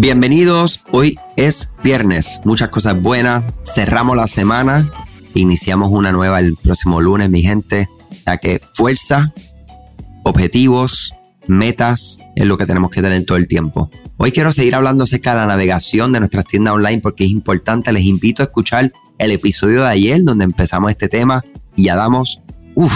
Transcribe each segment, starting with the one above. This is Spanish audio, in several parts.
Bienvenidos, hoy es viernes, muchas cosas buenas, cerramos la semana, iniciamos una nueva el próximo lunes, mi gente, ya que fuerza, objetivos, metas es lo que tenemos que tener todo el tiempo. Hoy quiero seguir hablando acerca de la navegación de nuestras tiendas online porque es importante, les invito a escuchar el episodio de ayer donde empezamos este tema y ya damos, uff,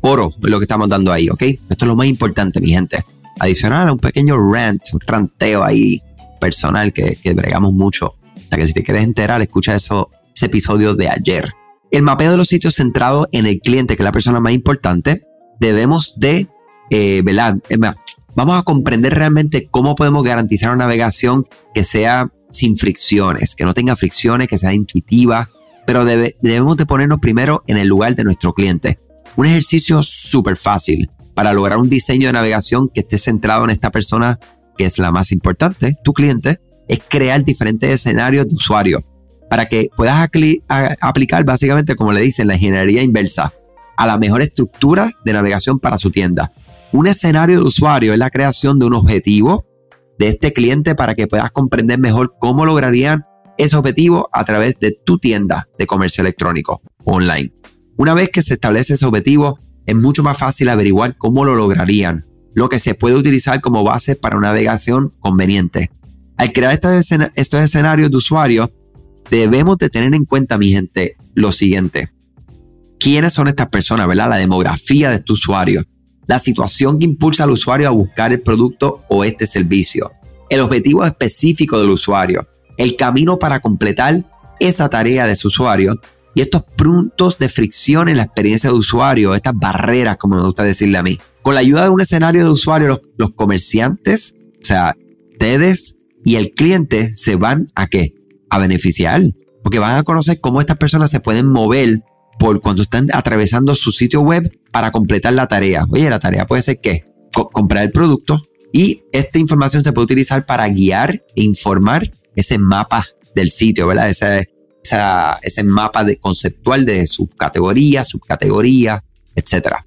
oro lo que estamos dando ahí, ¿ok? Esto es lo más importante, mi gente. Adicional a un pequeño rant, un ranteo ahí personal que, que bregamos mucho. O sea que si te quieres enterar, escucha eso, ese episodio de ayer. El mapeo de los sitios centrado en el cliente, que es la persona más importante, debemos de, eh, ¿verdad? Vamos a comprender realmente cómo podemos garantizar una navegación que sea sin fricciones, que no tenga fricciones, que sea intuitiva, pero debemos de ponernos primero en el lugar de nuestro cliente. Un ejercicio súper fácil para lograr un diseño de navegación que esté centrado en esta persona que es la más importante, tu cliente, es crear diferentes escenarios de usuario para que puedas aplicar básicamente, como le dicen, la ingeniería inversa a la mejor estructura de navegación para su tienda. Un escenario de usuario es la creación de un objetivo de este cliente para que puedas comprender mejor cómo lograrían ese objetivo a través de tu tienda de comercio electrónico online. Una vez que se establece ese objetivo, es mucho más fácil averiguar cómo lo lograrían, lo que se puede utilizar como base para una navegación conveniente. Al crear estos, estos escenarios de usuario, debemos de tener en cuenta, mi gente, lo siguiente. ¿Quiénes son estas personas, verdad? La demografía de este usuario, la situación que impulsa al usuario a buscar el producto o este servicio, el objetivo específico del usuario, el camino para completar esa tarea de su usuario y estos puntos de fricción en la experiencia de usuario, estas barreras, como me gusta decirle a mí. Con la ayuda de un escenario de usuario, los, comerciantes, o sea, ustedes y el cliente se van a qué? A beneficiar, porque van a conocer cómo estas personas se pueden mover por cuando están atravesando su sitio web para completar la tarea. Oye, la tarea puede ser que comprar el producto y esta información se puede utilizar para guiar e informar ese mapa del sitio, ¿verdad? Ese, ese mapa de, conceptual de subcategoría, subcategoría, etcétera.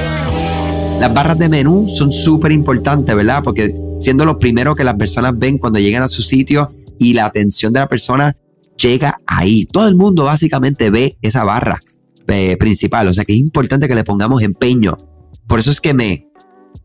Las barras de menú son súper importantes, ¿verdad? Porque siendo lo primero que las personas ven cuando llegan a su sitio y la atención de la persona llega ahí. Todo el mundo básicamente ve esa barra eh, principal, o sea que es importante que le pongamos empeño. Por eso es que me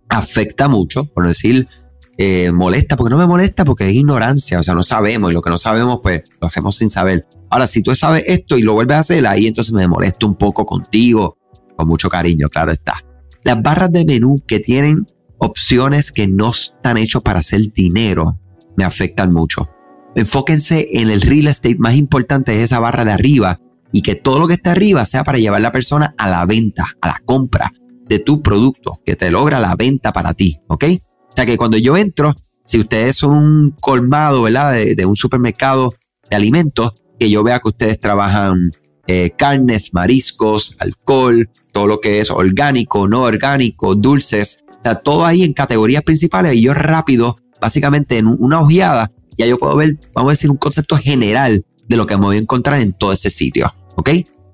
afecta mucho, por decir, eh, molesta, porque no me molesta, porque es ignorancia, o sea, no sabemos y lo que no sabemos, pues lo hacemos sin saber. Ahora, si tú sabes esto y lo vuelves a hacer, ahí entonces me molesto un poco contigo, con mucho cariño, claro está. Las barras de menú que tienen opciones que no están hechas para hacer dinero me afectan mucho. Enfóquense en el real estate más importante es esa barra de arriba y que todo lo que está arriba sea para llevar a la persona a la venta, a la compra de tu producto, que te logra la venta para ti, ¿ok? O sea que cuando yo entro, si ustedes son un colmado, ¿verdad? De, un supermercado de alimentos, que yo vea que ustedes trabajan eh, carnes, mariscos, alcohol, todo lo que es orgánico, no orgánico, dulces, está todo ahí en categorías principales y yo rápido, básicamente en una ojeada, ya yo puedo ver, vamos a decir, un concepto general de lo que me voy a encontrar en todo ese sitio, ¿ok?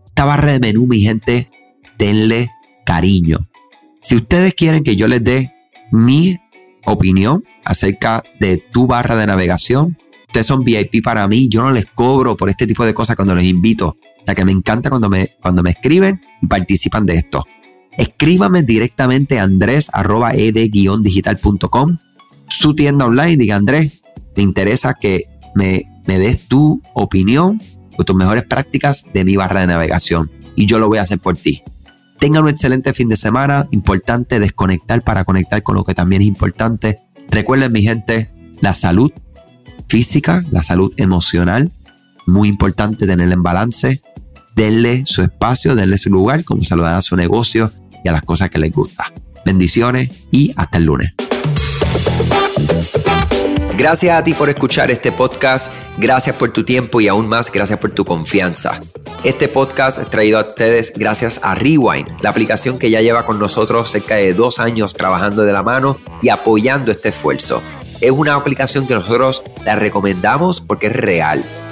Esta barra de menú, mi gente, denle cariño. Si ustedes quieren que yo les dé mi opinión acerca de tu barra de navegación, ustedes son VIP para mí, yo no les cobro por este tipo de cosas cuando les invito. Sea que me encanta cuando me, cuando me escriben y participan de esto. Escríbame directamente a andrés.ed-digital.com, su tienda online. Diga, Andrés, me interesa que me, me des tu opinión o tus mejores prácticas de mi barra de navegación. Y yo lo voy a hacer por ti. Tengan un excelente fin de semana. Importante desconectar para conectar con lo que también es importante. Recuerden, mi gente, la salud física, la salud emocional. Muy importante tenerla en balance denle su espacio, denle su lugar, como se lo dan a su negocio y a las cosas que les gusta. Bendiciones y hasta el lunes. Gracias a ti por escuchar este podcast, gracias por tu tiempo y aún más gracias por tu confianza. Este podcast es traído a ustedes gracias a Rewind, la aplicación que ya lleva con nosotros cerca de dos años trabajando de la mano y apoyando este esfuerzo. Es una aplicación que nosotros la recomendamos porque es real